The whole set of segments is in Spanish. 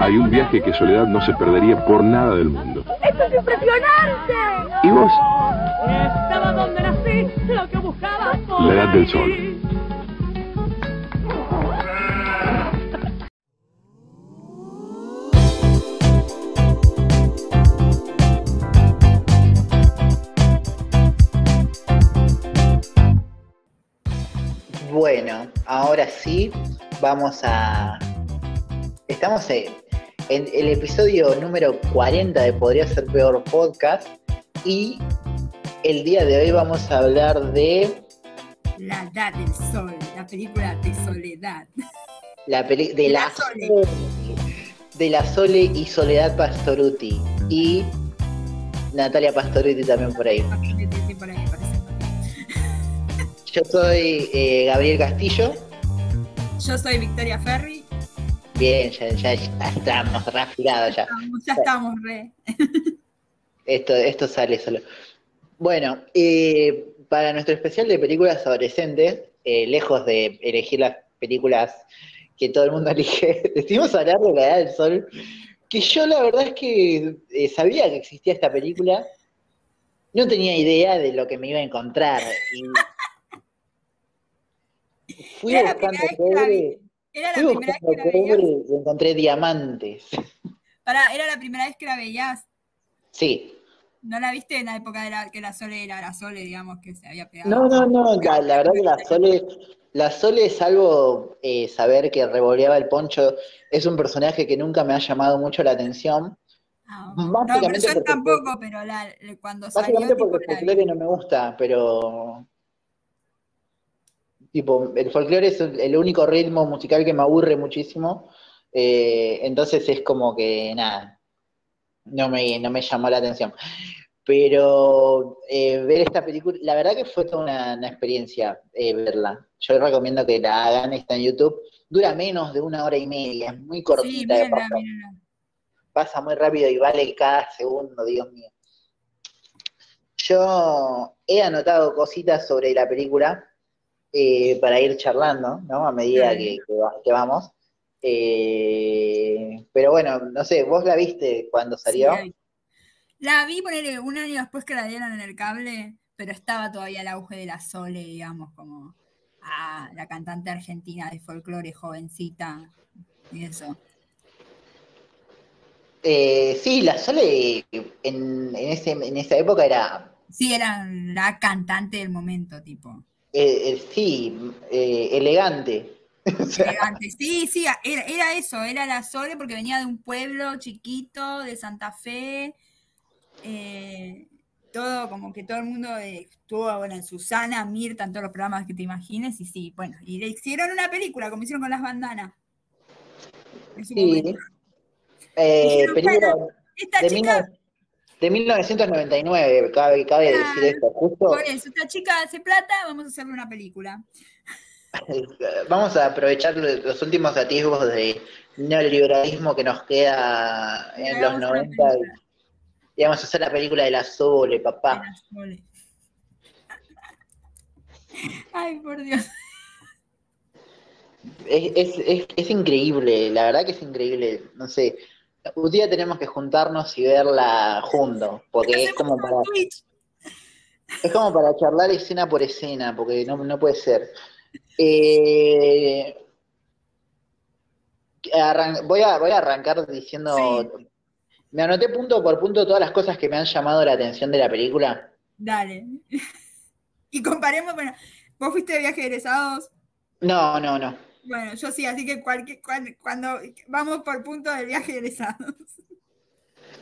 Hay un viaje que Soledad no se perdería por nada del mundo. ¡Esto es impresionante! ¿Y vos? Estaba donde nací, lo que buscaba por La edad del sol. Bueno, ahora sí, vamos a... Estamos en, el episodio número 40 de Podría Ser Peor Podcast y el día de hoy vamos a hablar de La Edad del Sol, la película de Soledad. la peli de la, La Sole. de la Sole y Soledad Pastoruti y Natalia Pastoruti también por ahí. Yo soy eh, Gabriel Castillo. Yo soy Victoria Ferri. Bien, ya, ya, ya estamos raspirados ya. Estamos- Ya estamos re. Esto, esto sale solo. Bueno, eh, para nuestro especial de películas adolescentes, eh, lejos de elegir las películas que todo el mundo elige, decidimos hablar de La Edad del Sol, que yo la verdad es que eh, sabía que existía esta película, no tenía idea de lo que me iba a encontrar. Y fui buscando la Era la primera vez que la veías. encontré diamantes. Pará, era la primera vez que la veías. Sí. ¿No la viste en la época de la, que la Sole era la Sole, digamos, que se había pegado? No, no, no, la, la verdad que la Sole, la Sole, salvo eh, saber que revoleaba el poncho, es un personaje que nunca me ha llamado mucho la atención. Ah. No, pero yo porque- tampoco, pero la, cuando salió, Básicamente tipo, porque el folclore no me gusta, pero. Tipo, el folclore es el único ritmo musical que me aburre muchísimo. eh, entonces es como que nada. No me, no me llamó la atención. Pero eh, ver esta película, la verdad que fue toda una, una experiencia eh, verla. Yo recomiendo que la hagan, está en YouTube. Dura menos de una hora y media, es muy Sí, cortita, pasa, mírenla. pasa muy rápido y vale cada segundo, Dios mío. Yo he anotado cositas sobre la película eh, para ir charlando, ¿no? A medida que, que va- que vamos. Eh, pero bueno, no sé, vos la viste cuando salió. Sí, la vi. Ponerle un año después que la dieron en el cable, pero estaba todavía el auge de la Sole, digamos, como ah, la cantante argentina de folclore, jovencita, y eso. Eh, sí, la Sole en, en, ese, en esa época era, Sí, era la cantante del momento, tipo. Eh, eh, sí, eh, elegante. Elegante. Sí, sí, era, era eso, era la Sole porque venía de un pueblo chiquito de Santa Fe. eh, todo, como que todo el mundo estuvo, bueno, en Susana, Mirta, en todos los programas que te imagines, y sí, bueno, y le hicieron una película, como hicieron con las bandanas. Sí. película Esta chica, 19 de 1999, cabe, cabe decir Claro. esto. Justo por eso, esta chica hace plata, vamos a hacerle una película. Vamos a aprovechar los últimos atisbos de neoliberalismo que nos queda en los Hagamos una 90 y, vamos a hacer la película de la Sole, papá. la Sole. Ay, por Dios. Es, es, es, es increíble, la verdad que es increíble. No sé, un día tenemos que juntarnos y verla juntos, porque es como para, es como para charlar escena por escena, porque no, no puede ser. Eh, voy, a, voy a arrancar diciendo, me anoté punto por punto todas las cosas que me han llamado la atención de la película. Dale. Y comparemos, bueno, vos fuiste de viaje de egresados. No, no, no. Bueno, yo sí, así que cualquier, cuan- cuando, vamos por punto del viaje de egresados.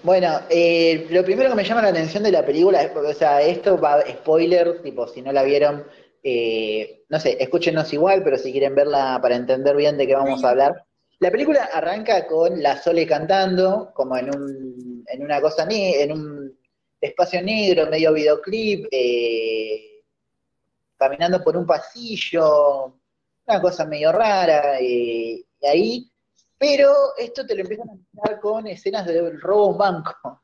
Bueno, eh, lo primero que me llama la atención de la película, es, o sea, esto va spoiler, tipo, si no la vieron, eh, no sé, escúchenos igual, pero si quieren verla para entender bien de qué vamos a hablar. La película arranca con la Sole cantando, como en un, en una cosa, ne- en un espacio negro, medio videoclip, eh, caminando por un pasillo, una cosa medio rara, eh, y ahí, pero esto te lo empiezan a mostrar con escenas del robo a un banco.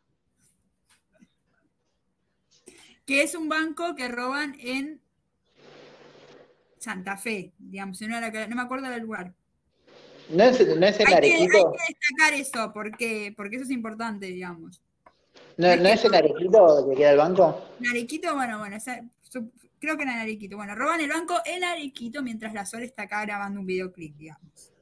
Que es un banco que roban en Santa Fe, digamos, en una- no me acuerdo del lugar. ¿No es, no es en Hay que, hay Arequito? que destacar eso, porque, porque eso es importante, digamos. ¿No, ¿No es en Arequito que queda el banco? En Arequito, bueno, bueno, creo que en Arequito. Bueno, roban el banco en Arequito mientras la Sol está acá grabando un videoclip, digamos.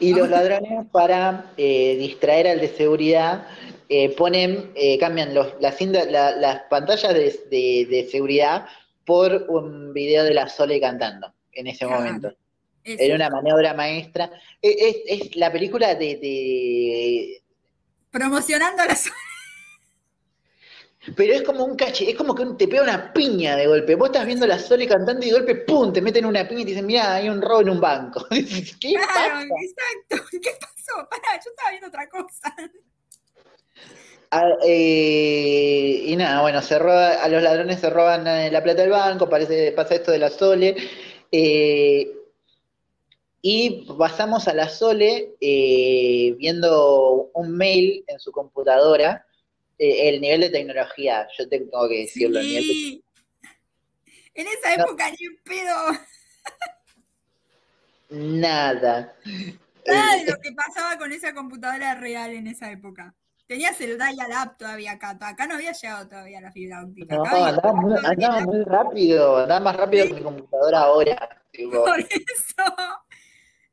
Y los ladrones, para eh, distraer al de seguridad, eh, ponen, eh, cambian los, las, cinta- la- las pantallas de, de- de seguridad por un video de la Sole cantando en ese Claro. momento. Era una maniobra maestra. Es, es- es la película de, de- Promocionando la Sol. Pero es como un cache, es como que te pega una piña de golpe. Vos estás viendo la Sole cantando y de golpe, ¡pum! te meten una piña y te dicen, mira, hay un robo en un banco. Dices, ¿Qué Claro, pasa? exacto. ¿Qué pasó? Pará, yo estaba viendo otra cosa. Ah, eh, y nada, bueno, se roba, a los ladrones se roban eh, la plata del banco, parece, pasa esto de la Sole. eh, y pasamos a la Sole eh, viendo un mail en su computadora. Eh, el nivel de tecnología, yo tengo que decirlo. el nivel de- Sí. En esa No. época ni en pedo. nada. Nada de lo que pasaba con esa computadora real en esa época. Tenías el dial-up todavía acá. Acá no había llegado todavía la fibra óptica. no, andaba muy, andaba muy rápido, andaba más rápido que mi computadora ahora. tipo. Por eso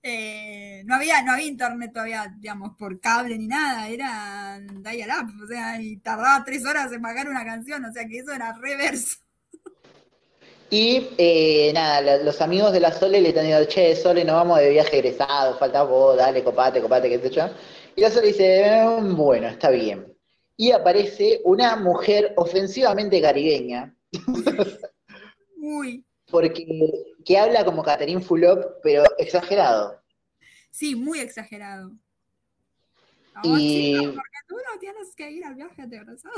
eh, no, había, no había internet todavía, digamos, por cable ni nada, era dial-up, o sea, y tardaba tres horas en bajar una canción, o sea que eso era reverso. Y eh, nada, los amigos de la Sole le están diciendo, che, Sole, nos vamos de viaje egresado, falta vos, dale, copate, copate, qué sé yo. Y la Sole dice, "Mm, bueno, está bien. Y aparece una mujer ofensivamente caribeña, Uy, porque que habla como Catherine Fulop, pero exagerado. sí, muy exagerado. No, Y- chico, porque tú no tienes que ir al viaje de egresado.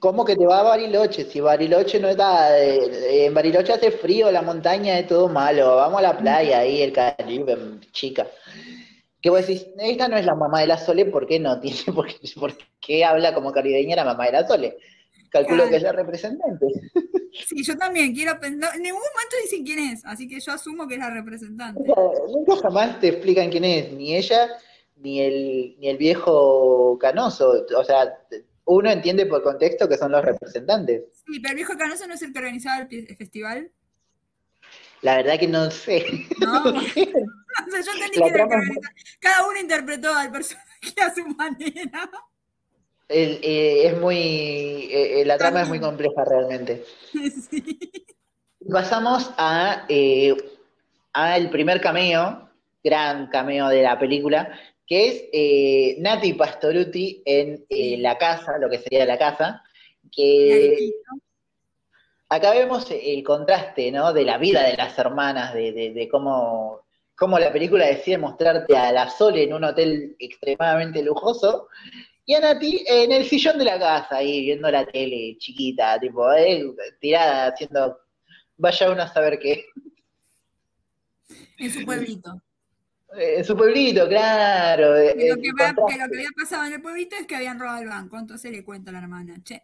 ¿Cómo que te va a Bariloche? Si Bariloche no está, eh, en Bariloche hace frío, la montaña es todo malo, vamos a la playa ahí, el Caribe, chica. Que vos decís, esta no es la mamá de la Sole, ¿por qué no tiene? ¿Por qué, por qué habla como caribeña la mamá de la Sole? Calculo Claro. que es la representante. Sí, yo también quiero pensar, en ningún momento dicen quién es, así que yo asumo que es la representante. Nunca, jamás te explican quién es, ni ella, ni el, ni el viejo canoso. O sea, uno entiende por contexto que son los representantes. Sí, pero el viejo Canoso no es el que organizaba el festival, La verdad que no sé. ¿no? O sea, yo entendí La que trama-. Cada uno interpretó al personaje a su manera. El- eh, es muy. eh, eh, la trama es muy compleja realmente. Sí. Pasamos a, eh, a el primer cameo, gran cameo de la película, que es Nati Pastoruti en la casa, lo que sería la casa, que acá vemos el contraste, ¿no? De la vida de las hermanas, de, de- de cómo, cómo la película decide mostrarte a la Sole en un hotel extremadamente lujoso, y a Nati en el sillón de la casa, ahí viendo la tele chiquita, tipo, eh, tirada, haciendo, vaya uno a saber qué. En su pueblito. Eh, En su pueblito, claro. eh, Y lo el que, va- contraste. que lo que había pasado en el pueblito es que habían robado el banco. Entonces le cuenta a la hermana, che,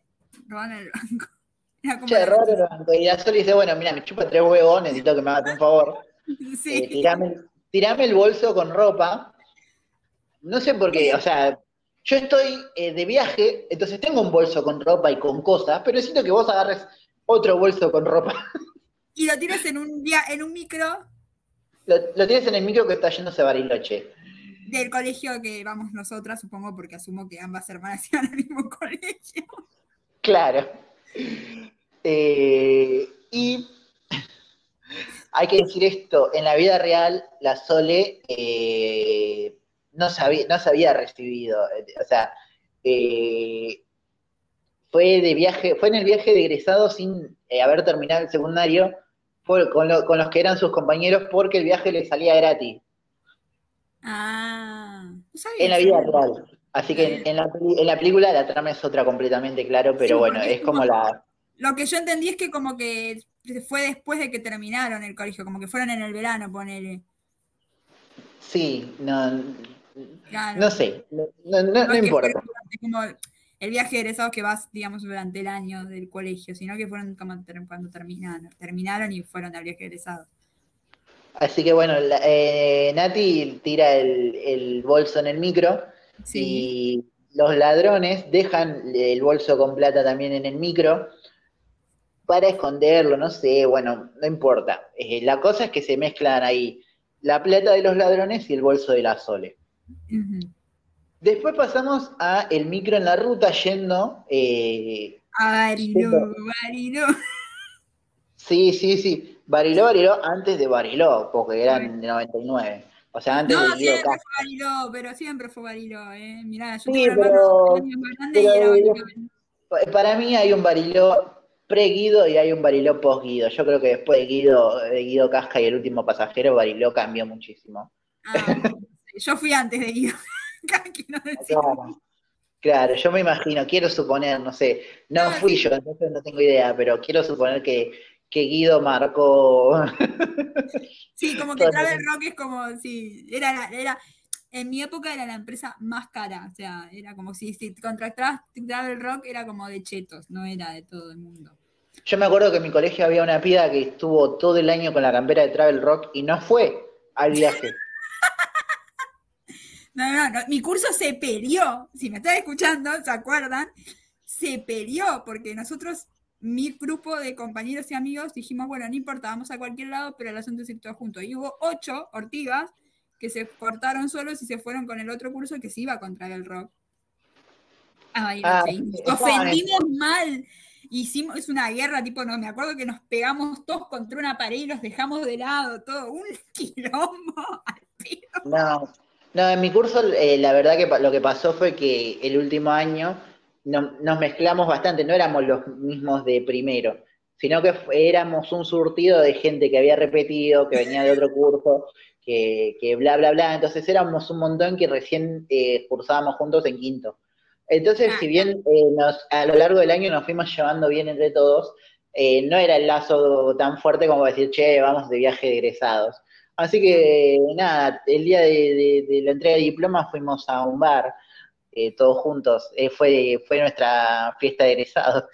robaron el banco. Che, la- Robert Banco, y la Sole dice, bueno, mira, me chupa tres huevos, necesito que me hagas un favor. Sí. Eh, tirame, tirame el bolso con ropa. No sé por qué, o sea, yo estoy eh, de viaje, entonces tengo un bolso con ropa y con cosas, pero necesito que vos agarres otro bolso con ropa. Y lo tiras en un día, en un micro Lo, lo tienes en el micro que está yéndose a Bariloche. del colegio que vamos nosotras, supongo, porque asumo que ambas hermanas iban al mismo colegio. Claro. Eh, y hay que decir esto, en la vida real, la Sole eh, no, sabía, no se había recibido, eh, o sea, eh, fue de viaje, fue en el viaje de egresado sin eh, haber terminado el secundario, fue con, lo- con los que eran sus compañeros porque el viaje le salía gratis, Ah, no sabía en la vida real. Así que en, en la, en la película la trama es otra completamente, claro, pero Sí, bueno, es como la... Lo que yo entendí es que como que fue después de que terminaron el colegio, como que fueron en el verano, ponele. Sí, no, Claro. no sé, no, no- importa. como el viaje de egresados que vas, digamos, durante el año del colegio, sino que fueron como cuando terminaron, terminaron y fueron al viaje de egresados. Así que bueno, la- eh, Nati tira el, el bolso en el micro Sí. y los ladrones dejan el bolso con plata también en el micro para esconderlo, no sé, bueno, no importa. Eh, la cosa es que se mezclan ahí la plata de los ladrones y el bolso de la Sole. Después pasamos a el micro en la ruta yendo. eh, A Bariló, Bariló. sí, sí, sí. Bariló, Bariló antes de Bariló, porque eran de 99. O sea, antes No, de Guido siempre fue Bariló, pero siempre fue Bariló, ¿eh? Mirá, yo Sí, pero- y pero- era Bariló. Pa- Para mí hay un Bariló pre-Guido y hay un Bariló post-Guido. Yo creo que después de Guido, de Guido Casca y el último pasajero, Bariló cambió muchísimo. Ah, yo fui antes de Guido. Claro. Yo me imagino, quiero suponer, no sé, no fui yo, entonces no tengo idea, pero quiero suponer que, que Guido marcó. Sí, como que Travel. Rock es como, sí, era, era, en mi época era la empresa más cara, o sea, era como si, si contractabas Travel Rock era como de chetos, no era de todo el mundo. Yo me acuerdo que en mi colegio había una piba que estuvo todo el año con la campera de Travel Rock y no fue al viaje. No, no, no, mi curso se peleó, si me están escuchando, ¿se acuerdan? Se peleó, porque nosotros, mi grupo de compañeros y amigos, dijimos, bueno, no importa, vamos a cualquier lado, pero el asunto es ir todos juntos. Y hubo ocho ortigas que se cortaron solos y se fueron con el otro curso que se iba contra el rock. Ay, Ah, ofendimos mal. Hicimos, es una guerra, tipo, no, me acuerdo que nos pegamos todos contra una pared y los dejamos de lado, todo, un quilombo al. No, no, en mi curso eh, la verdad que lo que pasó fue que el último año no- nos mezclamos bastante, no éramos los mismos de primero, sino que éramos un surtido de gente que había repetido, que venía de otro curso, que, que bla, bla, bla, entonces éramos un montón que recién eh, cursábamos juntos en quinto. Entonces, Ah, si bien eh, nos, a lo largo del año nos fuimos llevando bien entre todos, eh, no era el lazo tan fuerte como decir, che, vamos de viaje de egresados. Así que nada, el día de, de- de la entrega de diplomas fuimos a un bar, eh, todos juntos. Eh, fue, fue nuestra fiesta de egresados.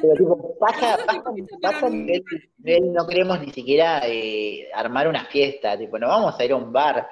Pero tipo, pasa, pasa, pasa pero nivel, nivel no queremos ni siquiera eh, armar una fiesta, tipo, no vamos a ir a un bar,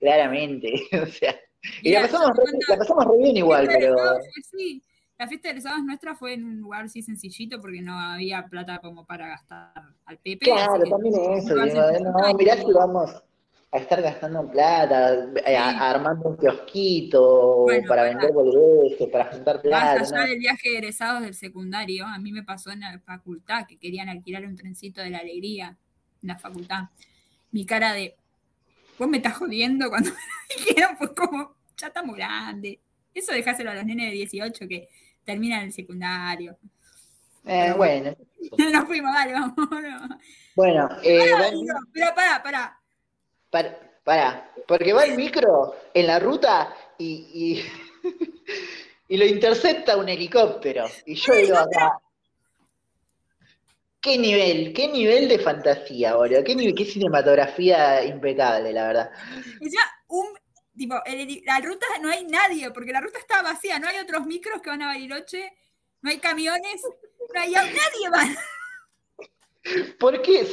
claramente. o sea, y la pasamos, re, la pasamos re bien igual, pero fue- sí, la fiesta de egresados nuestra fue en un lugar así sencillito porque no había plata como para gastar al Pepe. claro, que también eso, digo, no, mirá si vamos a estar gastando plata, eh, a- armando un kiosquito Bueno, para vender boludeces, para juntar Más plata, allá ¿no? del viaje de egresados del secundario, a mí me pasó en la facultad que querían alquilar un trencito de la alegría en la facultad. Mi cara de, vos me estás jodiendo cuando me dijeron, fue como, ya estamos grande. Eso dejáselo a los nenes de 18 que terminan el secundario. Eh, bueno, Nos fuimos, dale, vamos. no. bueno, eh, va el No, pero pará, pará. Para, para, porque va el micro en la ruta y, y, y lo intercepta un helicóptero. Y yo digo acá, ¿qué nivel? ¿Qué nivel de fantasía, boludo? ¿Qué, nivel, qué cinematografía impecable, la verdad? Encima, un, tipo, el la ruta no hay nadie, porque la ruta está vacía, no hay otros micros que van a Bariloche, no hay camiones, no hay nadie va. ¿Por qué?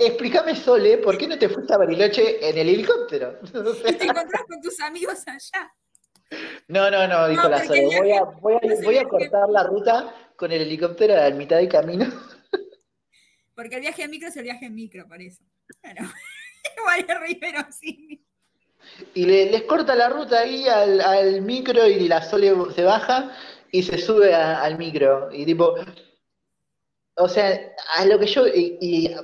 Explícame, Sole, ¿por qué no te fuiste a Bariloche en el helicóptero? O sea, y te encontrás con tus amigos allá. no, no, no, dijo No, la Sole. Voy a, voy, a, no sé voy a por qué. cortar la ruta con el helicóptero a mitad de camino. Porque el viaje en micro es el viaje en micro, por eso. Bueno, igual es Rivero, sí. Y le- les corta la ruta ahí al, al micro y la Sole se baja y se sube a- al micro. Y tipo, o sea, a lo que yo, y, y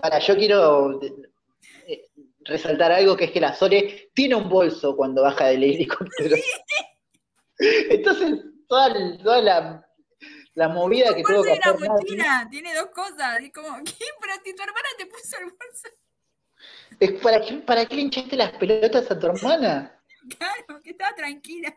para, yo quiero eh, resaltar algo que es que la Sole tiene un bolso cuando baja del helicóptero. Entonces, toda, toda la, la movida que tuvo que hacer mochila, tiene dos cosas. Y como, ¿qué? Pero si tu hermana te puso el bolso, es ¿para qué, ¿para qué le hinchaste las pelotas a tu hermana? claro, que estaba tranquila.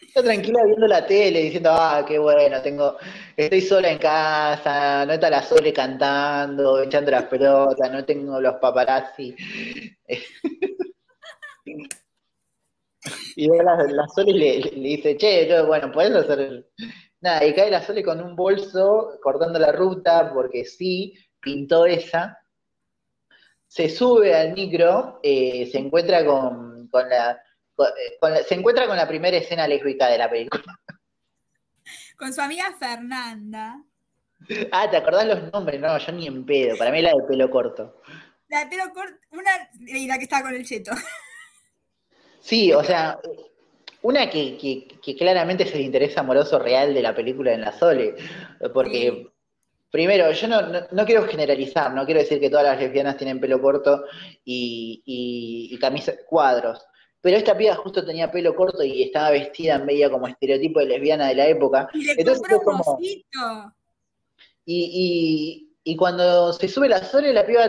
Está tranquila viendo la tele, diciendo, ah, qué bueno, tengo, estoy sola en casa, no está la Sole cantando, echando las pelotas, no tengo los paparazzi. y ve la, la Sole y le, le dice, che, no, bueno, podés hacer. Nada, y cae la Sole con un bolso cortando la ruta, porque sí, pintó esa. Se sube al micro, eh, se encuentra con, con la, con- eh, con la- se encuentra con la primera escena lésbica de la película. Con su amiga Fernanda. Ah, ¿te acordás los nombres? No, yo ni en pedo. Para mí la de pelo corto. La de pelo corto, una y la que está con el cheto. Sí, o sea, una que, que- que claramente es el interés amoroso real de la película en la Sole. Porque. Primero, yo no, no- no quiero generalizar, no quiero decir que todas las lesbianas tienen pelo corto y, y, y camisas cuadros. Pero esta piba justo tenía pelo corto y estaba vestida en media como estereotipo de lesbiana de la época. Y le Entonces un como- osito. Y, y- y cuando se sube la Sole, la piba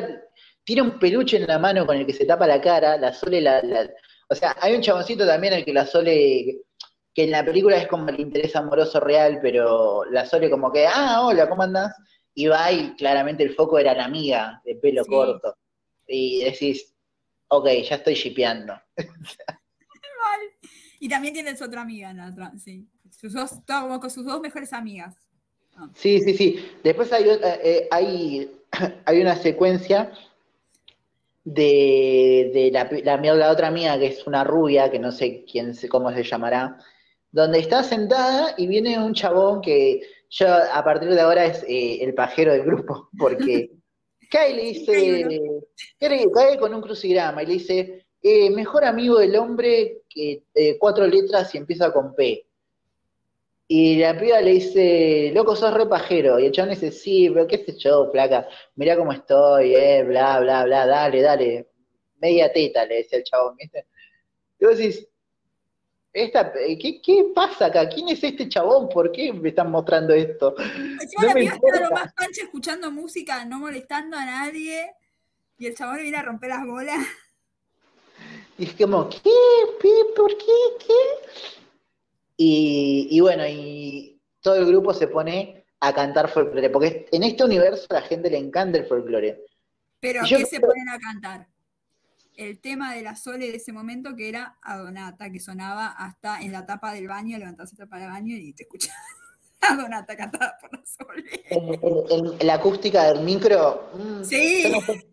tiene un peluche en la mano con el que se tapa la cara, la Sole la, la- o sea, hay un chaboncito también al que la Sole, que en la película es como el interés amoroso real, pero la Sole como que, ah, hola, ¿cómo andás? Y va y claramente el foco era la amiga de pelo Sí. corto. Y decís, ok, ya estoy shipeando. Y también tiene su otra amiga, la otra, sí. Sus dos, todo como con sus dos mejores amigas. Sí, sí, sí. Después hay, otra- eh, hay, hay una secuencia de, de la, la, la otra mía, que es una rubia, que no sé quién se- cómo se llamará, donde está sentada y viene un chabón que yo a partir de ahora es eh, el pajero del grupo, porque cae y le dice, cae, con un crucigrama y le dice, eh, mejor amigo del hombre que eh, cuatro letras y empieza con P. Y la piba le dice, loco, sos re pajero. Y el chabón dice, sí, pero qué sé yo, flaca, mirá cómo estoy, eh, bla, bla, bla, dale, dale. Media teta, le decía el chabón, ¿viste? Y vos decís, esta, ¿qué, ¿qué pasa acá? ¿Quién es este chabón? ¿Por qué me están mostrando esto? Encima No la me está lo más pancha escuchando música, no molestando a nadie. Y el chabón le viene a romper las bolas. Y es como, ¿qué? ¿Por qué? ¿Qué? Y, y bueno, y todo el grupo se pone a cantar folclore, porque en este universo a la gente le encanta el folclore. Pero Yo ¿qué se ponen a cantar? El tema de la Sole de ese momento que era Adonata, que sonaba hasta en la tapa del baño, levantás la tapa del baño y te escuchás a Donata cantada por la Sole. En, en- en la acústica del micro, mm, Sí. yo, no sé,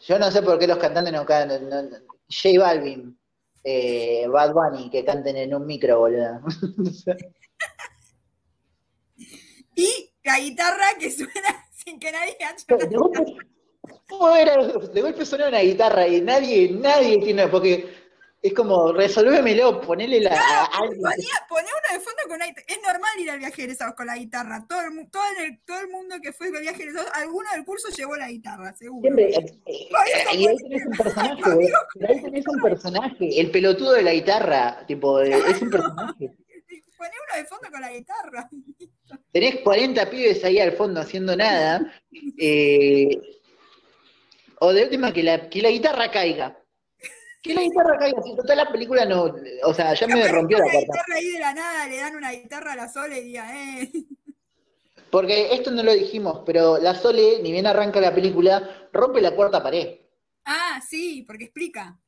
yo no sé por qué los cantantes no cantan. no- no- J Balvin, eh, Bad Bunny, que canten en un micro, boludo. Y la guitarra que suena sin que nadie haya ¿cómo era? De golpe suena una guitarra y nadie, nadie tiene, porque es como, resolvémelo, ponele la, alguien. Ponía, ponía uno de fondo con la guitarra. Es normal ir al viaje egresados con la guitarra. Todo el, todo el, todo el mundo que fue al viaje egresados, alguno del curso llevó la guitarra, seguro. Siempre, eh, eh, y ahí tenés un personaje, ahí tenés un personaje, el pelotudo de la guitarra, tipo, eh, es un personaje. Ponía uno de fondo con la guitarra. Tenés 40 pibes ahí al fondo haciendo nada, eh, o de última que la, que la guitarra caiga. Que la guitarra caiga, si total la película no, o sea, ya me rompió la carta. guitarra ahí de la nada, le dan una guitarra a la Sole y diga, eh. Porque esto no lo dijimos, pero la Sole, ni bien arranca la película, rompe la cuarta pared. Ah, sí, porque explica.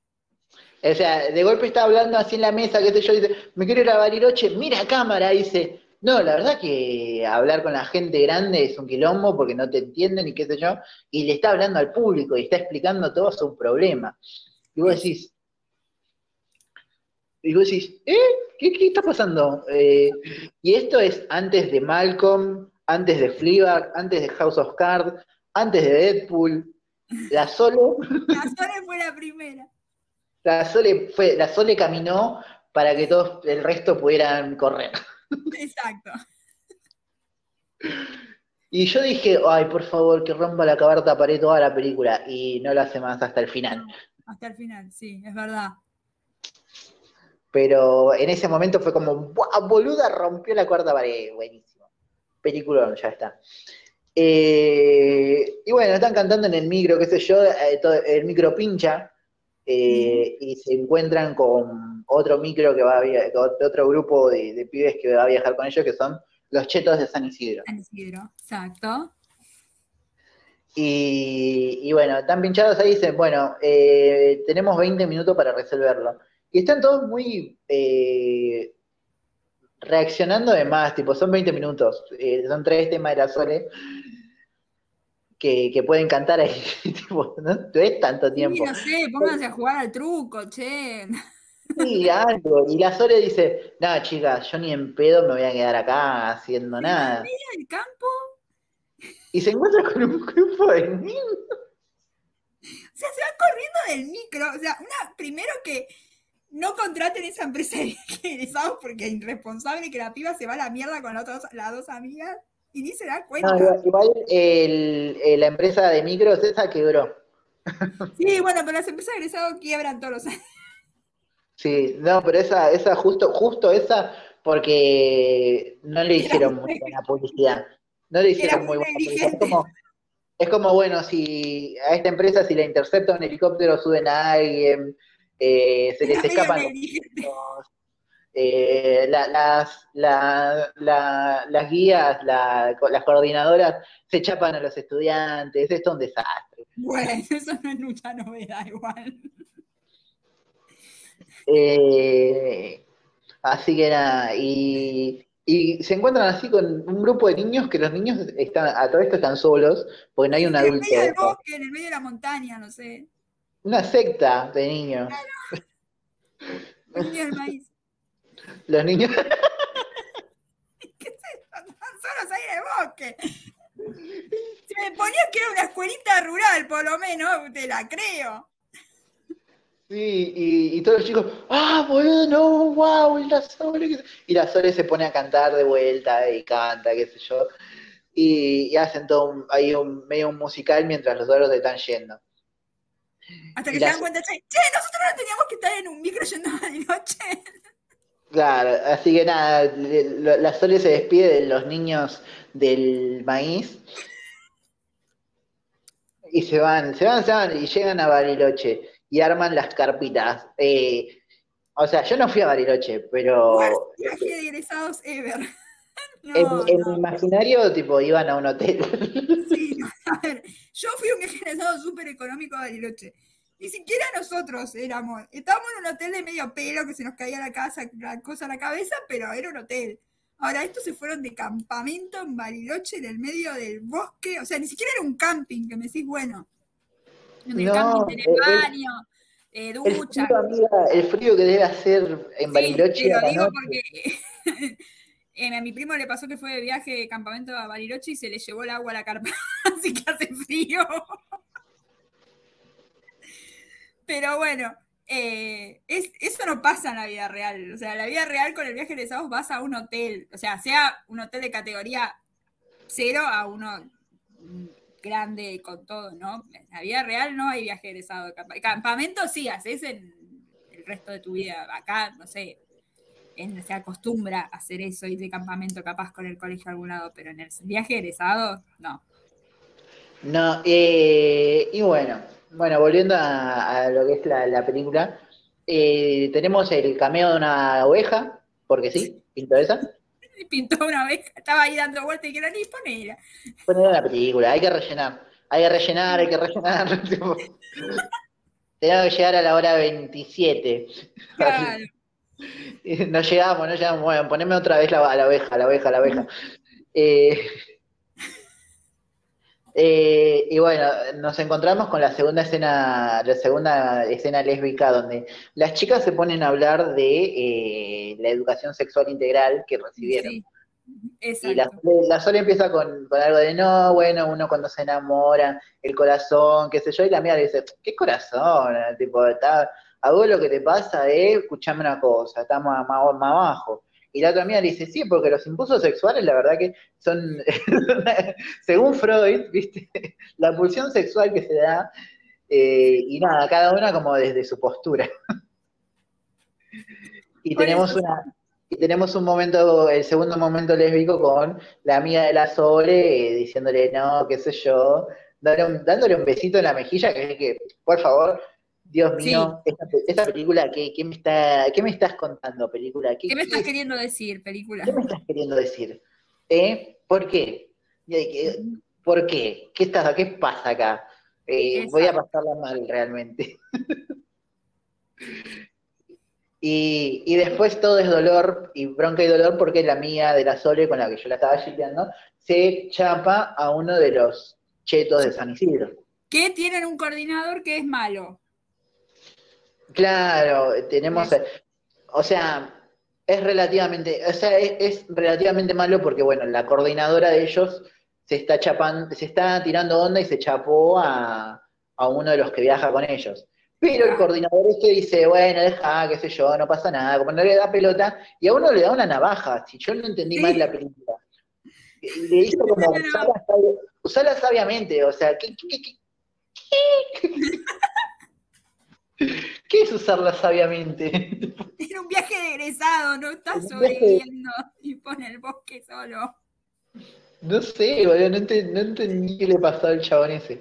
O sea, de golpe está hablando así en la mesa, qué sé yo, dice, me quiero ir a Bariloche, mira cámara, dice, no, la verdad que hablar con la gente grande es un quilombo porque no te entienden y qué sé yo, y le está hablando al público y está explicando todo su problema. Y vos decís, y vos decís, ¿eh? ¿Qué, qué está pasando? Eh, y esto es antes de Malcolm, antes de Fleabag, antes de House of Cards, antes de Deadpool, la Solo La Sole fue la primera. la Sole, fue, la Sole caminó para que todos el resto pudieran correr. Exacto. Y yo dije, ay, por favor, que rompa la cuarta pared toda la película. Y no lo hace más hasta el final. Hasta el final, sí, es verdad. Pero en ese momento fue como, ¡buah, boluda! Rompió la cuarta pared. Buenísimo. Película, ya está. Eh, y bueno, están cantando en el micro, qué sé yo, eh, todo- el micro pincha. Eh, y se encuentran con otro micro que va a via- con otro grupo de, de pibes que va a viajar con ellos, que son los chetos de San Isidro. San Isidro, exacto. Y, y bueno, están pinchados ahí dicen, bueno, eh, tenemos 20 minutos para resolverlo. Y están todos muy eh, reaccionando de más, tipo, son 20 minutos, son tres temas de la Sole, que, que pueden cantar ahí. tipo, no es tanto Sí, tiempo. no sé, pónganse a jugar al truco, che. Sí, algo. Y la Sole dice, no, chicas, yo ni en pedo me voy a quedar acá haciendo nada. En el campo, Y se encuentra con un grupo de niños. o sea, se va corriendo del micro. O sea, una, primero que no contraten esa empresa de porque es irresponsable que la piba se va a la mierda con las dos, las dos amigas y ni se da cuenta. No, igual- el- el- la empresa de micros esa quebró. Sí, bueno, pero las empresas de egresados quiebran todos los años. Sí, no, pero esa, esa justo, justo esa, porque no le hicieron muy- buena publicidad. No le hicieron muy buena publicidad. Es como, es como, bueno, si a esta empresa si la intercepta un helicóptero, suben a alguien, eh, se les escapan los eh, la- las, la- la- las guías, la- las coordinadoras se chapan a los estudiantes, esto es un desastre. Bueno, eso no es mucha novedad igual. Eh, así que nada, y, y se encuentran así con un grupo de niños que los niños están, a todo esto están solos, porque no hay un en el adulto. medio del bosque, en el medio de la montaña, no sé. Una secta de niños. Los niños del maíz. Los niños, ¿Qué eso? Están solos ahí en el bosque. Si me ponías que era una escuelita rural, por lo menos, te la creo. sí, y, y todos los chicos, ah, boludo, no, wow, y la Sole, y la Sole se pone a cantar de vuelta y canta, qué sé yo, y, y hacen todo un- ahí un, medio un musical mientras los otros se están yendo. Hasta que Y se dan cuenta, che, che, nosotros no teníamos que estar en un micro yendo a la noche. Claro, así que nada, la Sole se despide de los niños del maíz y se van, se van, se van y llegan a Bariloche y arman las carpitas. Eh, o sea, yo no fui a Bariloche, pero viaje de egresados ever. No, en, en no, mi imaginario, tipo, iban a un hotel. sí, a ver, yo fui un egresado súper económico a Bariloche. Ni siquiera nosotros éramos, estábamos en un hotel de medio pelo que se nos caía la casa, la cosa a la cabeza, pero era un hotel. Ahora, estos se fueron de campamento en Bariloche, en el medio del bosque, o sea, ni siquiera era un camping, que me decís, bueno. En el No, camping tenés eh, baño, eh, El ducha. frío, amiga, el frío que debe hacer en Sí, Bariloche te lo digo porque eh, a mi primo le pasó que fue de viaje de campamento a Bariloche y se le llevó el agua a la carpa, así que hace frío. Pero bueno, eh, es- eso no pasa en la vida real. O sea, en la vida real con el viaje de vas a un hotel, o sea, sea un hotel de categoría cero a uno grande con todo, ¿no? En la vida real no hay viaje egresado. Campa- Campamento sí, haces en el resto de tu vida. Acá, no sé, se acostumbra a hacer eso, ir de campamento capaz con el colegio a algún lado, pero en el viaje egresado, no. No, eh, y bueno, bueno, volviendo a, a lo que es la, la película, eh, tenemos el cameo de una oveja, porque sí, pintó esa. Pintó una vez, estaba ahí dando vueltas y que era ni ponera. Poner la película, hay que rellenar, hay que rellenar, hay que rellenar. Tenemos que llegar a la hora 27. Claro. No llegamos, no llegamos. Bueno, poneme otra vez la, a la oveja, la oveja, la oveja. Eh, eh, y bueno, nos encontramos con la segunda escena, la segunda escena lésbica donde las chicas se ponen a hablar de eh, la educación sexual integral que recibieron. Sí, Y la, la Sole empieza con, con algo de no, bueno, uno cuando se enamora, el corazón, qué sé yo, y la mía le dice, ¿qué corazón? Tipo, está, a vos lo que te pasa es, escuchame una cosa, está más, más, más abajo. Y la otra mía le dice, sí, porque los impulsos sexuales, la verdad que son, según Freud, ¿viste? La pulsión sexual que se da, eh, y nada, cada una como desde su postura. Y tenemos una, y tenemos un momento, el segundo momento lésbico con la amiga de la Sole eh, diciéndole no, qué sé yo, dándole un, dándole un besito en la mejilla, que, que por favor, Dios mío, esta, esta película, ¿qué, qué me está, ¿qué me estás contando, película? ¿Qué me estás qué- queriendo decir, película? ¿Qué me estás queriendo decir? ¿Eh? ¿Por qué? ¿Por qué? ¿Qué, está, qué pasa acá? Eh, voy a pasarla mal realmente. y, y después todo es dolor, y bronca y dolor, porque la mía de la Sole, con la que yo la estaba shipeando, se chapa a uno de los chetos de San Isidro. Que tienen un coordinador que es malo. Claro, tenemos, o sea, es relativamente, o sea, es, es relativamente malo porque, bueno, la coordinadora de ellos se está chapando, se está tirando onda y se chapó a, a uno de los que viaja con ellos. Pero el coordinador este dice, bueno, deja, qué sé yo, no pasa nada, como no le da pelota, y a uno le da una navaja, si yo no entendí mal la película. Le dice como, usala, usala sabiamente, o sea, ¿qué, qué, qué, qué- qué? ¿Qué es usarla sabiamente? Era un viaje de egresado, no estás sobreviviendo y pone el bosque solo. No sé, boludo, no, ente- no entendí qué le pasó al chabón ese.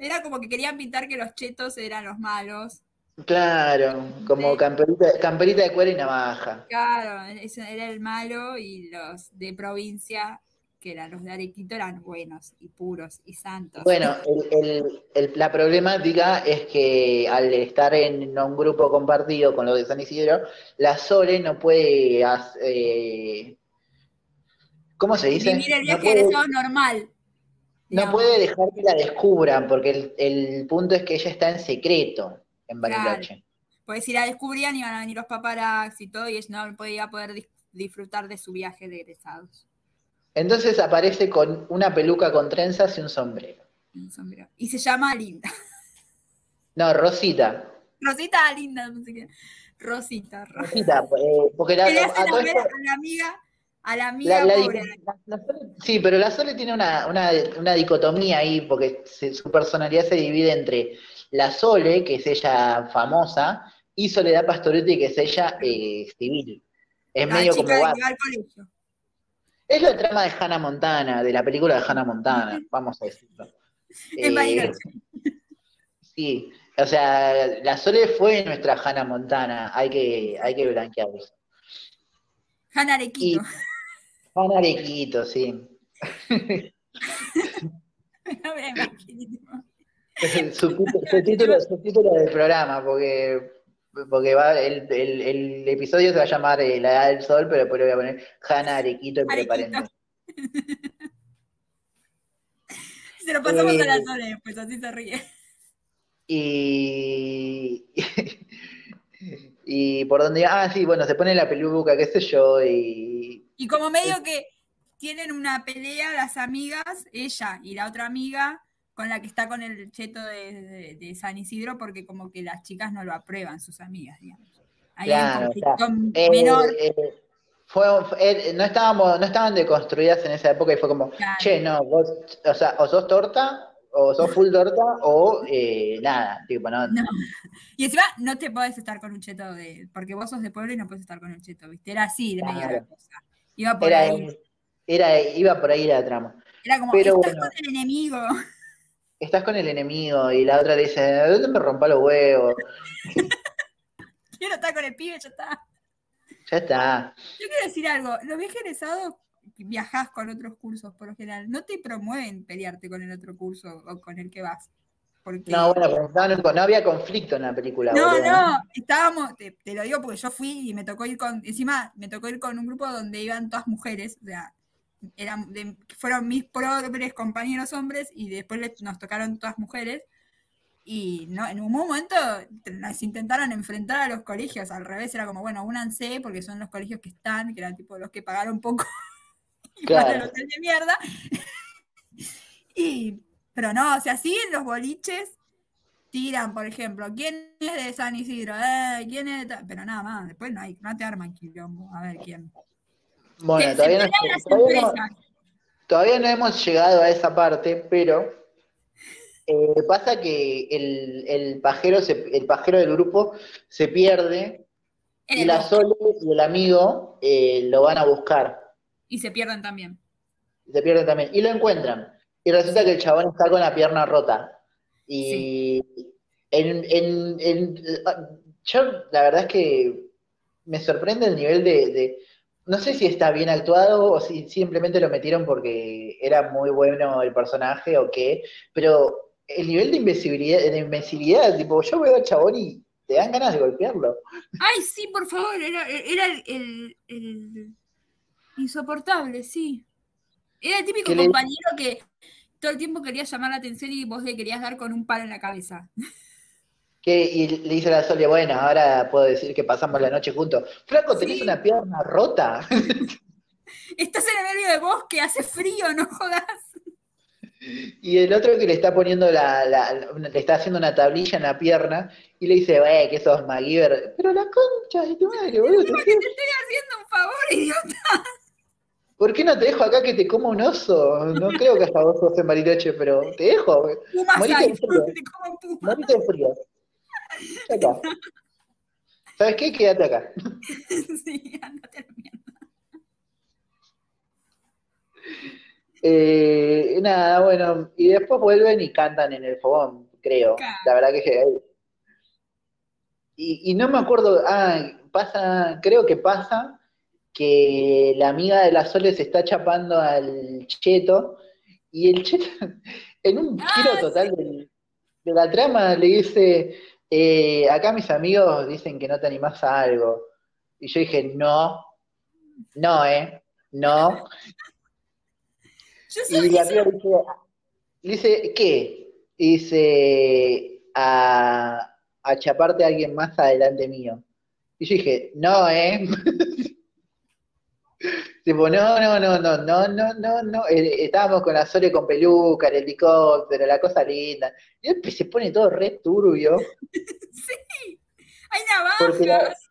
Era como que querían pintar que los chetos eran los malos. Claro, como Sí. camperita, camperita de cuero y navaja. Claro, ese era el malo y los de provincia, que eran los de Arequito, eran buenos y puros y santos. Bueno, el- el- el- la problemática es que al estar en un grupo compartido con los de San Isidro, la Sole no puede, eh, ¿cómo se dice? Vivir el No viaje puede, egresado normal. no puede dejar que la descubran, porque el, punto es que ella está en secreto en Bariloche. Pues si la descubrían iban a venir los paparazzi y todo, y ella no podía poder dis- disfrutar de su viaje de egresados. Entonces aparece con una peluca con trenzas y un sombrero. Un sombrero. Y se llama Linda. No, Rosita. Rosita Linda, no sé qué. Rosita, Rosita. Rosita, eh, porque la, a a ver esto- a la amiga, a la amiga La- pobre. la- sí, pero la Sole tiene una, una- una dicotomía ahí, porque se- su personalidad se divide entre la Sole, que es ella famosa, y Soledad Pastoretti, que es ella eh, civil. Es medio como que va. va al colegio. Es la trama de Hannah Montana, de la película de Hannah Montana, vamos a decirlo. Eh, sí, o sea, la Sole fue nuestra Hannah Montana, hay que, hay que blanquear eso. Hanna Arequito. Hannah Arequito, sí. No me su, su título, su título del programa, porque, porque va, el, el- el episodio se va a llamar eh, La Edad del Sol, pero después le voy a poner Hanna Arequito Arequito. paréntesis. Se lo pasamos a la Eh, Sole después, así se ríe. Y, y por donde, ah, sí, bueno, se pone la peluca, qué sé yo, y Y como medio que tienen una pelea las amigas, ella y la otra amiga, con la que está con el cheto de, de- de San Isidro, porque como que las chicas no lo aprueban, sus amigas, digamos. Ahí hay Claro, un conflicto eh, menor. eh, fue, fue- eh, no estábamos, no estaban deconstruidas en esa época y fue como, Claro. che, no, vos, o sea, o sos torta, o sos full torta, o eh, nada, tipo, no, No. Y encima no te podés estar con un cheto de. Porque vos sos de pueblo y no podés estar con un cheto, ¿viste? Era así de medio la cosa. Iba por era, ahí. era, iba por ahí la trama. Era como, pero estás bueno. con el enemigo. Estás con el enemigo y la otra le dice, ¿de dónde me rompa los huevos? Quiero estar con el pibe, ya está. Ya está. Yo quiero decir algo. Los viajes egresados viajás con otros cursos, por lo general. No te promueven pelearte con el otro curso o con el que vas. Porque... No, bueno, en- no había conflicto en la película. No, boludo. no, estábamos, te, te lo digo porque yo fui y me tocó ir con, encima me tocó ir con un grupo donde iban todas mujeres, o sea, eran de- fueron mis pobres compañeros hombres y después les- nos tocaron todas mujeres y no, en un momento nos intentaron enfrentar a los colegios, al revés, era como, bueno, únanse porque son los colegios que están, que eran tipo los que pagaron poco y Claro. para hotel de mierda. Y, pero no, o sea, siguen los boliches tiran, por ejemplo, ¿quién es de San Isidro? Eh, ¿Quién es de? Pero nada más, después no, hay, no te arman quilombo. A ver quién. Bueno, Se todavía no, todavía no- empresas. todavía no hemos llegado a esa parte, pero eh, pasa que el, el pajero se- el pajero del grupo se pierde y la. Sole y el amigo eh, lo van a buscar. Y se pierden también. Se pierden también. Y lo encuentran. Y resulta que el chabón está con la pierna rota. Y en, en- en- yo la verdad es que me sorprende el nivel de, de- No sé si está bien actuado o si simplemente lo metieron porque era muy bueno el personaje o qué, pero el nivel de invencibilidad, de invencibilidad, tipo, yo veo al chabón y te dan ganas de golpearlo. Ay, sí, por favor, era, era el, el- el insoportable, sí. Era el típico ¿Qué le- compañero que todo el tiempo quería llamar la atención y vos le querías dar con un palo en la cabeza. ¿Qué? Y le dice a la Sole, bueno, ahora puedo decir que pasamos la noche juntos. Flaco, ¿tenés Sí. una pierna rota? Estás en el medio de bosque, hace frío, no jodas. Y el otro que le está poniendo la, la- la- le está haciendo una tablilla en la pierna y le dice, wey, que sos MacGyver. Pero la concha de tu madre, boludo. Encima que te estoy haciendo un favor, idiota. ¿Por qué no te dejo acá que te coma un oso? No creo que hasta vos sos en Bariloche, pero te dejo. Morite de frío. Morite de frío. ¿Sabes qué? Quédate acá. Sí, andate a la mierda. Eh, nada, bueno, y después vuelven y cantan en el fogón, creo. Claro. La verdad que y, y no me acuerdo, ah, pasa, creo que pasa que la amiga de la Sole se está chapando al Cheto y el Cheto, en un Ah, giro total del- de la trama, le dice, eh, acá mis amigos dicen que no te animás a algo. Y yo dije, no, no, eh, no. Yo Y la piba dice, dice, ¿qué? Y dice, a, a chaparte a alguien más adelante mío. Y yo dije, no, ¿eh? Tipo, no, no, no, no, no, no, no, no. Eh, Estábamos con la Sole con peluca, el helicóptero, la cosa linda. Y después se pone todo re turbio. Hay Porque la, navajas.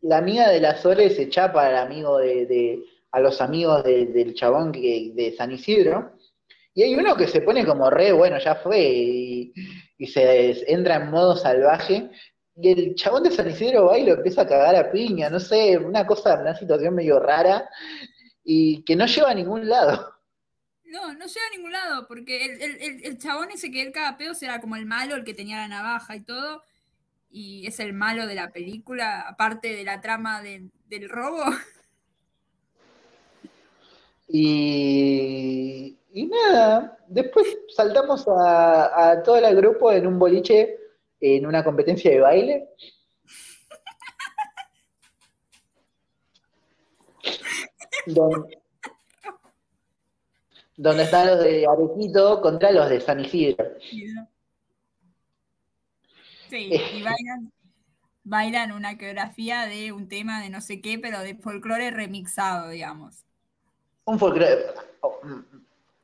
la amiga de la Sole se chapa al amigo de, de- a los amigos de- del chabón que, de San Isidro. Y hay uno que se pone como re, bueno, ya fue, y, y se entra en modo salvaje. Y el chabón de San Isidro va y lo empieza a cagar a piña, no sé, una cosa, una situación medio rara y que no lleva a ningún lado. No, no llega a ningún lado, porque el, el- el- el chabón ese que él cada pedo era como el malo, el que tenía la navaja y todo, y es el malo de la película, aparte de la trama de- del robo. Y, y nada, después saltamos a, a todo el grupo en un boliche, en una competencia de baile. Donde, donde están los de Arequito contra los de San Isidro. Sí, y bailan, bailan una coreografía de un tema de no sé qué, pero de folclore remixado, digamos. Un folclore oh,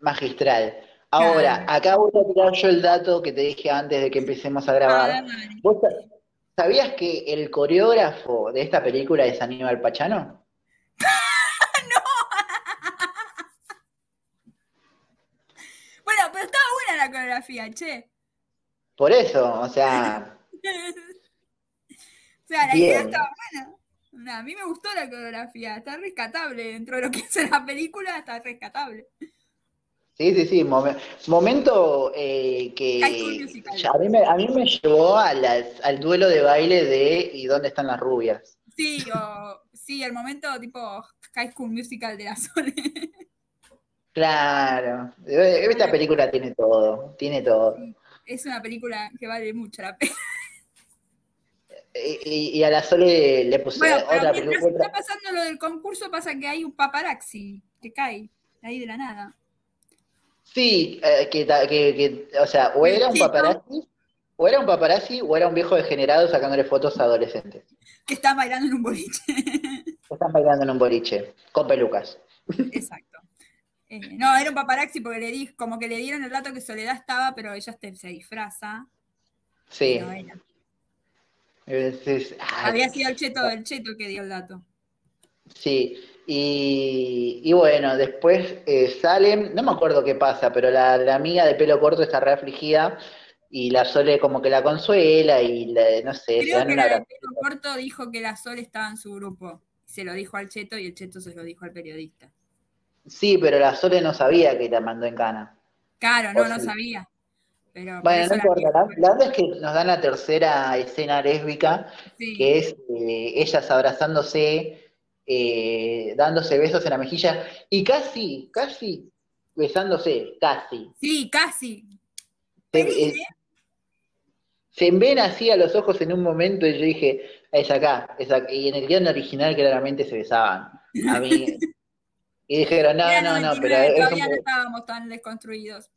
magistral. Ahora, acá voy a tirar yo el dato que te dije antes de que empecemos a grabar. Ah, dale. ¿Vos sa- sabías que el coreógrafo de esta película es Aníbal Pachano? Bueno, pero estaba buena la coreografía, che. Por eso, o sea, O sea, la idea estaba buena. No, a mí me gustó la coreografía, está rescatable dentro de lo que es la película, está rescatable. Sí, sí, sí, momen- momento eh, que a mí me, a mí me llevó a las- al duelo de baile de ¿Y dónde están las rubias? Sí, o sí, el momento tipo High School Musical de la Sole. Claro, esta película tiene todo, tiene todo. Es una película que vale mucho la pena. Y, y- a la Sole le puse Bueno, otra película. está pasando lo del concurso, pasa que hay un paparazzi que cae ahí de la nada. Sí, eh, que, ta- que- que, o sea, o era un paparazzi, o era un paparazzi, o era un viejo degenerado sacándole fotos a adolescentes. Que está bailando en un boliche. Están bailando en un boliche, con pelucas. Exacto. Eh, no, era un paparazzi porque le di, como que le dieron el dato que Soledad estaba, pero ella se disfraza. Sí. No era. Es- es- ay, Había sido el cheto del cheto que dio el dato. sí. Y, y bueno, después eh, salen, no me acuerdo qué pasa, pero la, la amiga de pelo corto está re afligida y la Sole como que la consuela y la- no sé, Creo que la de pelo corto dijo que la Sol estaba en su grupo. Se lo dijo al cheto y el cheto se lo dijo al periodista. Sí, pero la Sole no sabía que la mandó en cana. Claro, no, O no sabía. Pero Bueno, no importa, la, la verdad es que nos dan la tercera escena lésbica, sí. que es eh, ellas abrazándose, eh, dándose besos en la mejilla y casi, casi besándose, casi. Sí, casi. Se, eh, se ven así a los ojos en un momento y yo dije, es acá, es acá. Y en el guion original claramente se besaban. A mí, Y dijeron, no, no, no, 99, pero todavía no estábamos tan desconstruidos.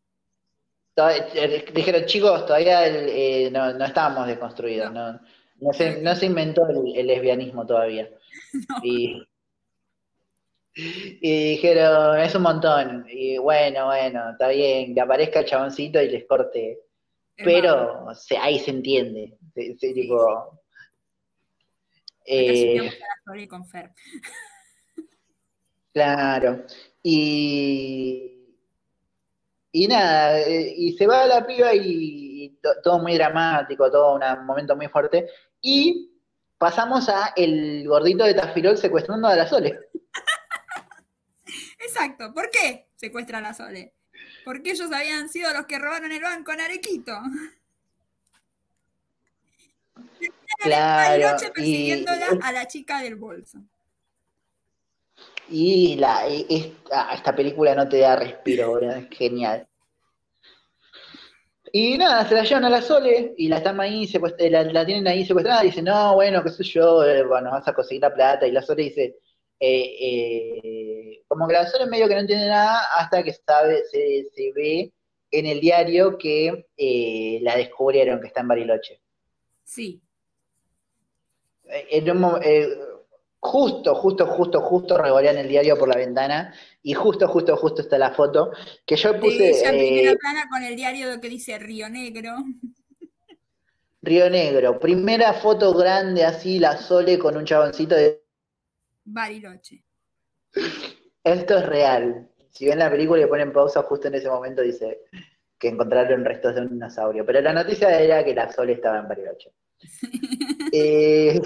eh, dijeron, chicos, todavía eh, no, no estábamos desconstruidos, no, no, se, no se inventó el, el lesbianismo todavía. Y, y dijeron, es un montón. Y bueno, bueno, está bien, que aparezca el chaboncito y les corte. Pero ahí se entiende. se- se- tipo, eh, la con Fer. Claro. Y, y nada, eh, y se va la piba y, y to- todo muy dramático, todo un momento muy fuerte. Y pasamos a el gordito de Tafirol secuestrando a la Sole. Exacto. ¿Por qué secuestran a Sole? Porque ellos habían sido los que robaron el banco en Arequito. Claro. Bariloche Y, persiguiéndola a la chica del bolso. y la, esta, esta película no te da respiro, es genial. Y nada, se la llevan a la Sole y la están ahí secuest- la, la tienen ahí secuestrada y dicen, no, bueno, qué sé yo, eh, bueno, vas a conseguir la plata. Y la Sole dice, eh, eh, como que la Sole medio que no entiende nada hasta que sabe, se, se ve en el diario que eh, la descubrieron que está en Bariloche. Sí. Eh, en un eh, justo, justo, justo, justo revolean el diario por la ventana y justo, justo, justo está la foto que yo puse ella en primera eh, plana con el diario que dice Río Negro. Río Negro, primera foto grande así, la Sole con un chaboncito de Bariloche. esto es real. Si ven la película y ponen pausa justo en ese momento dice que encontraron restos de un dinosaurio, pero la noticia era que la Sole estaba en Bariloche. Eh,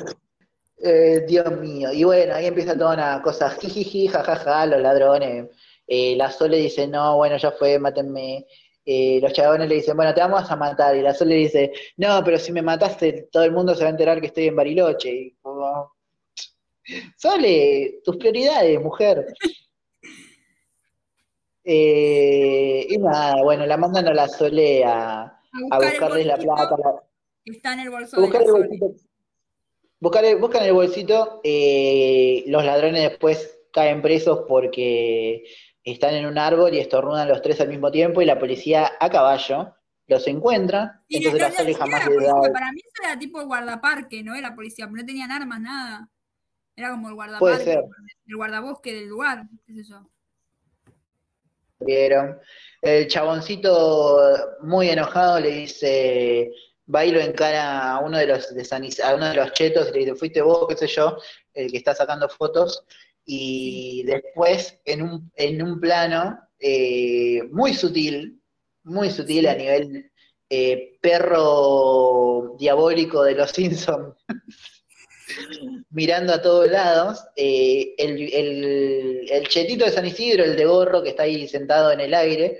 eh, Dios mío. Y bueno, ahí empieza toda una cosa, jijiji, jajaja, los ladrones. Eh, la Sole dice, no, bueno, ya fue, mátenme. Eh, los chabones le dicen, bueno, te vamos a matar. Y la Sole dice, no, pero si me mataste, todo el mundo se va a enterar que estoy en Bariloche. Y como, Sole, tus prioridades, mujer. Y nada, bueno, la mandan a la Sole a, buscar buscarles la plata, está en el bolso a de buscar la el Sole. bolsito. Buscan el bolsito, eh, los ladrones después caen presos porque están en un árbol y estornudan los tres al mismo tiempo y la policía a caballo los encuentra, Y entonces la siquiera jamás la da... Para mí eso era tipo guardaparque, no era policía, no tenían armas, nada. Era como el guardaparque, el guardabosque del lugar, qué sé yo. vieron. El chaboncito muy enojado le dice, va y lo encara a uno de los de San a uno de los chetos y le dice, fuiste vos, qué sé yo, el que está sacando fotos. Y después, en un, en un plano eh, muy sutil, muy sutil a nivel eh, perro diabólico de los Simpsons, mirando a todos lados, eh, el, el- el chetito de San Isidro, el de gorro que está ahí sentado en el aire,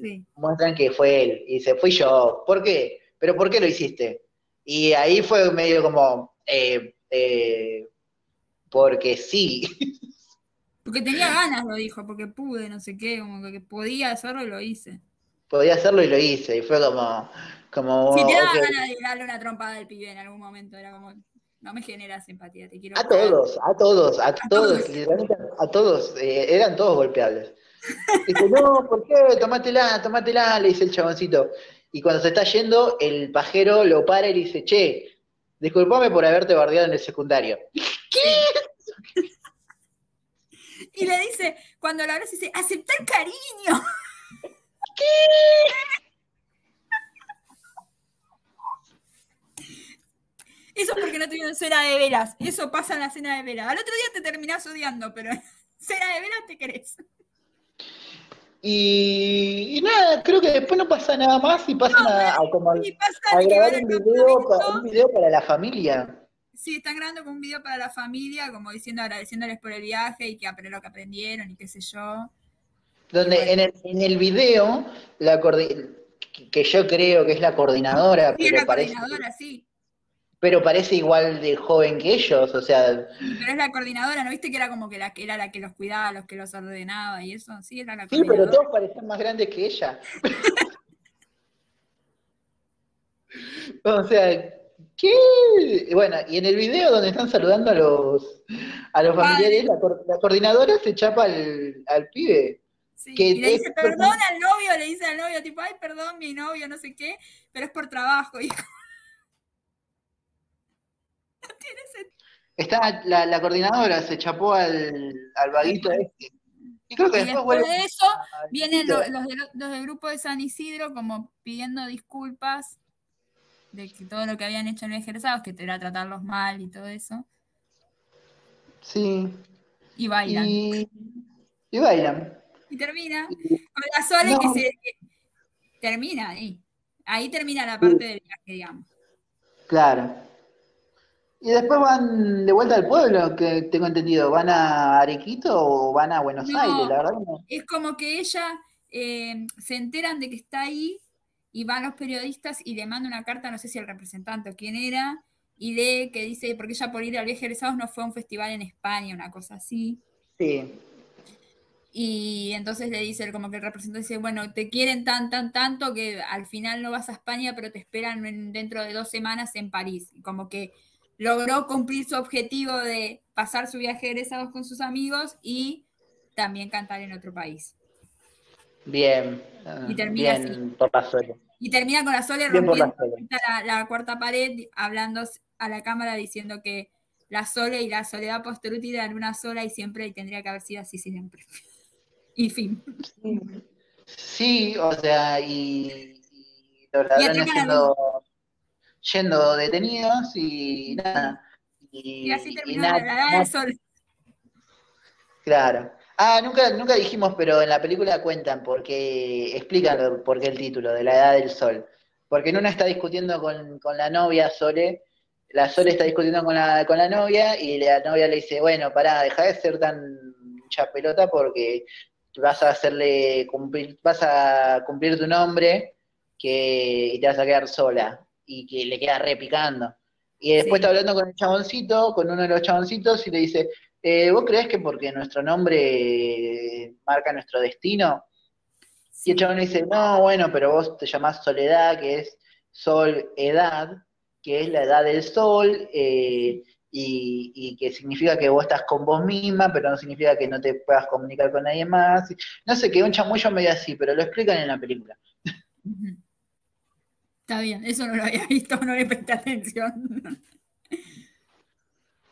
Sí. muestran que fue él. Y dice, fui yo. ¿Por qué? ¿Pero por qué lo hiciste? Y ahí fue medio como, eh, eh, porque sí. Porque tenía ganas, lo dijo, porque pude, no sé qué, como que podía hacerlo y lo hice. Podía hacerlo y lo hice. Y fue como, como Si te daba ganas de darle una trompada al pibe en algún momento, era como, no me generas empatía, te quiero. A todos, a todos, a, todos, todos. literalmente a todos, eh, eran todos golpeables. Dice, no, ¿por qué? Tomátela, tomátela, le dice el chaboncito. Y cuando se está yendo, el pajero lo para y le dice, che, disculpame por haberte bardeado en el secundario. Y le dice, cuando lo abraza, dice, aceptar cariño. Eso es porque no tuvieron cena de velas. Eso pasa en la cena de velas. Al otro día te terminás odiando, pero en cena de velas te querés. Y, y nada, creo que después no pasa nada más y pasan a, a como a- Y grabar un video, pa- campamento. un video para la familia. Sí, están grabando con un video para la familia, como diciendo, agradeciéndoles por el viaje y que lo que aprendieron y qué sé yo. Donde en el, en el video, la que yo creo que es la coordinadora, Sí, pero la parece, coordinadora, sí. Pero parece igual de joven que ellos, o sea, Pero es la coordinadora, ¿no viste que era como que, la, era la que los cuidaba, los que los ordenaba y eso? Sí, era la sí, pero todos parecían más grandes que ella. o sea, ¿qué? Bueno, y en el video donde están saludando a los, a los familiares, la, coordinadora se chapa al, al pibe. Sí, que y le es- dice perdón al novio, le dice al novio, tipo, ay, perdón, mi novio, no sé qué, pero es por trabajo. No tiene sentido. Está la, la coordinadora, se chapó al, al vaguito este. Y creo que Y después después de eso, vienen los, del, los del grupo de San Isidro como pidiendo disculpas de que todo lo que habían hecho en los egresados, que era tratarlos mal y todo eso, Sí. y bailan. Y, Y, y bailan. termina con la Sole No. que se termina ahí. Ahí termina la parte del viaje, digamos. Claro. Y después van de vuelta al pueblo, que tengo entendido. ¿Van a Arequito o van a Buenos No. Aires? La verdad no. Es como que ella eh, se enteran de que está ahí y van los periodistas y le manda una carta, no sé si al representante o quién era, y lee que dice, porque ella por ir al viaje egresados no fue a un festival en España, una cosa así. Sí. Y entonces le dice, como que el representante dice, bueno, te quieren tan, tan, tanto que al final no vas a España, pero te esperan en- dentro de dos semanas en París. Y como que logró cumplir su objetivo de pasar su viaje de egresados con sus amigos y también cantar en otro país. Bien. Y termina bien por la. Y termina con la Sole Bien la rompiendo Sole. la, la cuarta pared, hablando a la cámara diciendo que la Sole y la Soledad Posteruti eran una sola y siempre y tendría que haber sido así siempre. Y fin. Sí, Sí, o sea, y, y yendo detenidos y nada. Y, Y así terminó la edad del sol. Claro. Ah, nunca, nunca dijimos, pero en la película cuentan porque explican por qué el título de la edad del sol. Porque en una está discutiendo con, con la novia Sole, la Sole está discutiendo con la, con la novia y la novia le dice, bueno, pará, deja de ser tan mucha pelota porque vas a hacerle cumplir, vas a cumplir tu nombre que, y te vas a quedar sola. Y que le queda repicando. Y después Sí. está hablando con el chaboncito, con uno de los chaboncitos, y le dice, eh, ¿vos creés que porque nuestro nombre eh, marca nuestro destino? Y el chabón le dice, no, bueno, pero vos te llamás Soledad, que es Sol Edad, que es la edad del sol, eh, y, y que significa que vos estás con vos misma, pero no significa que no te puedas comunicar con nadie más. No sé, quedó un chamullo medio así, pero lo explican en la película. Está bien, eso no lo había visto, no le presté atención.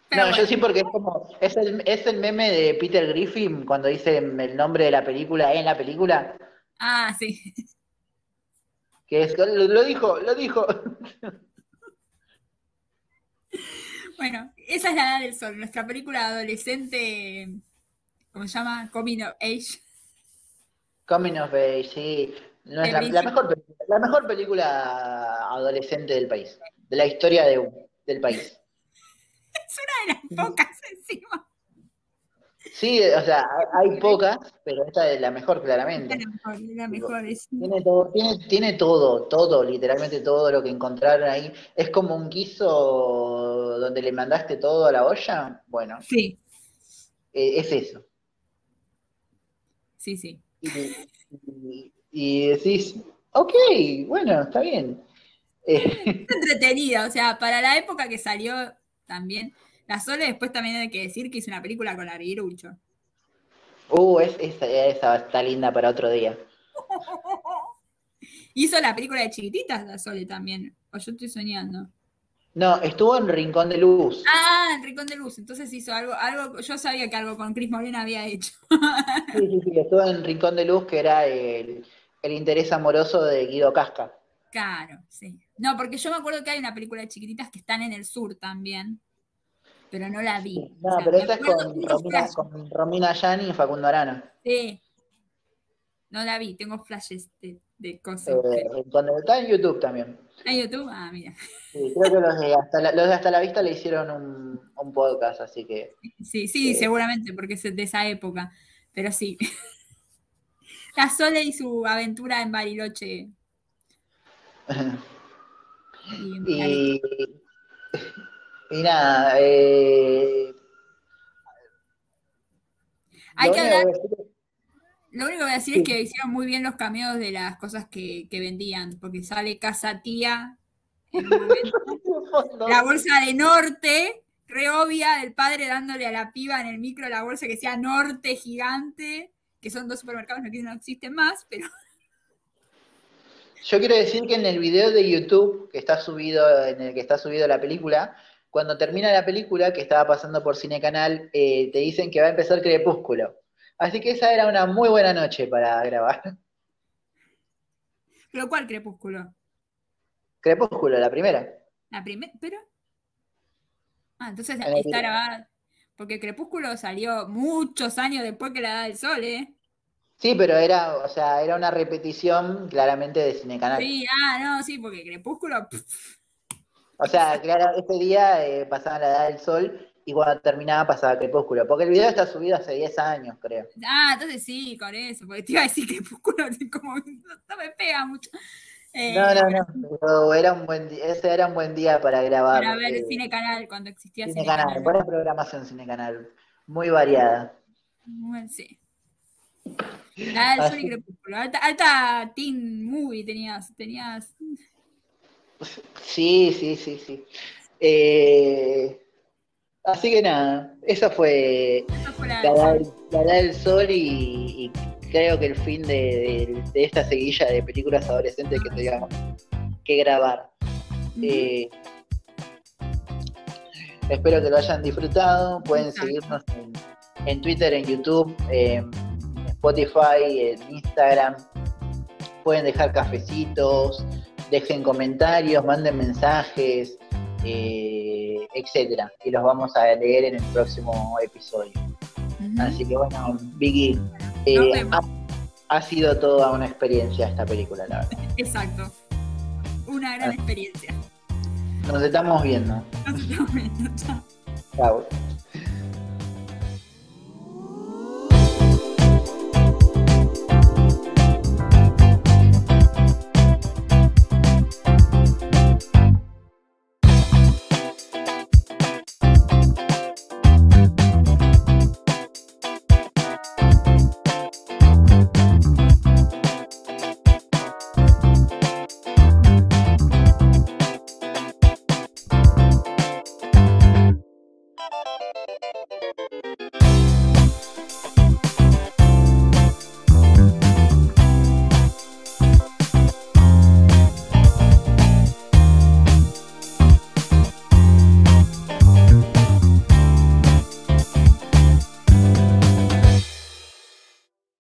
Pero no, yo sí porque es como, es el, es el meme de Peter Griffin cuando dice el nombre de la película en la película, Ah, sí. que es, lo, lo dijo, lo dijo. Bueno, esa es la edad del sol, nuestra película adolescente, ¿cómo se llama? Coming of Age. Coming of Age, sí. No es la, mejor, película- la mejor película adolescente del país, de la historia de, del país. Es una de las pocas encima. Sí, o sea, hay pocas, pero esta es la mejor claramente. la mejor, es la mejor. es- Tiene todo, tiene, tiene todo, todo, literalmente todo lo que encontraron ahí. Es como un guiso donde le mandaste todo a la olla. Bueno, Sí, eh, es eso. sí, sí. Y, y- y decís, ok, bueno, está bien. Eh, Es entretenida, o sea, para la época que salió también. La Sole después también hay que decir que hizo una película con Arguirucho. uh, es, esa, esa está linda para otro día. Hizo la película de chiquititas, la Sole también. O yo estoy soñando. No, estuvo en Rincón de Luz. Ah, en Rincón de Luz. Entonces hizo algo, algo, yo sabía que algo con Cris Morena había hecho. Sí, sí, sí, estuvo en Rincón de Luz, que era el, el interés amoroso de Guido Casca. Claro, sí. No, porque yo me acuerdo que hay una película de chiquititas que están en el sur también, pero no la vi. No, sea, pero esa es con Romina, con Romina y Facundo Arana. Sí. No la vi, tengo flashes de, de cosas. Eh, de- está en YouTube también. ¿En YouTube? Ah, mira. Sí, creo que los de Hasta la, los de Hasta la Vista le hicieron un, un podcast, así que. Sí, sí, Eh. seguramente, porque es de esa época. Pero sí. La Sole y su aventura en Bariloche. Y y, nada, eh, Hay que hablar- Lo único que voy a decir es que hicieron muy bien los cameos de las cosas que, que vendían, porque sale Casa Tía, la bolsa de Norte, re obvia del padre dándole a la piba en el micro la bolsa que sea norte gigante, que son dos supermercados que no existen más, pero Yo quiero decir que en el video de YouTube que está subido, en el que está subido la película, cuando termina la película, que estaba pasando por Cine Canal, eh, te dicen que va a empezar Crepúsculo. Así que esa era una muy buena noche para grabar. ¿Pero cuál crepúsculo? Crepúsculo, la primera. La primera, pero. Ah, entonces En está grabada. Porque Crepúsculo salió muchos años después que la edad del sol, ¿eh? Sí, pero era, o sea, era una repetición claramente de Cine Canal. Sí, ah, no, sí, porque Crepúsculo. pff, O sea, claro, ese día eh, pasaba la edad del sol y cuando terminaba pasaba Crepúsculo. Porque el video está subido hace 10 años, creo. Ah, entonces sí, con eso, porque te iba a decir Crepúsculo, como no me pega mucho. Eh, No, no, no. Pero era un buen día, ese era un buen día para grabar. Para ver eh, Cine Canal cuando existía Cine Cine, Canal. Canal. Buena programación Cine Canal. Muy variada. Bueno, sí. La del sol y Crepúsculo. Alta, alta teen movie tenías, tenías. Sí, sí, sí, sí. Eh, así que nada, esa fue fue la la del sol y, y creo que el fin de, de- de esta seguilla de películas adolescentes que teníamos que grabar. Eh, espero que lo hayan disfrutado. Pueden Exacto. seguirnos en, en Twitter, en YouTube, en Spotify, en Instagram. Pueden dejar cafecitos, dejen comentarios, manden mensajes, eh, etcétera. Y los vamos a leer en el próximo episodio. Así que bueno, Vicky, eh, ha sido toda una experiencia esta película, la verdad. Exacto. Una gran Ah. experiencia. Nos estamos viendo. Nos estamos viendo. Chao. Chao.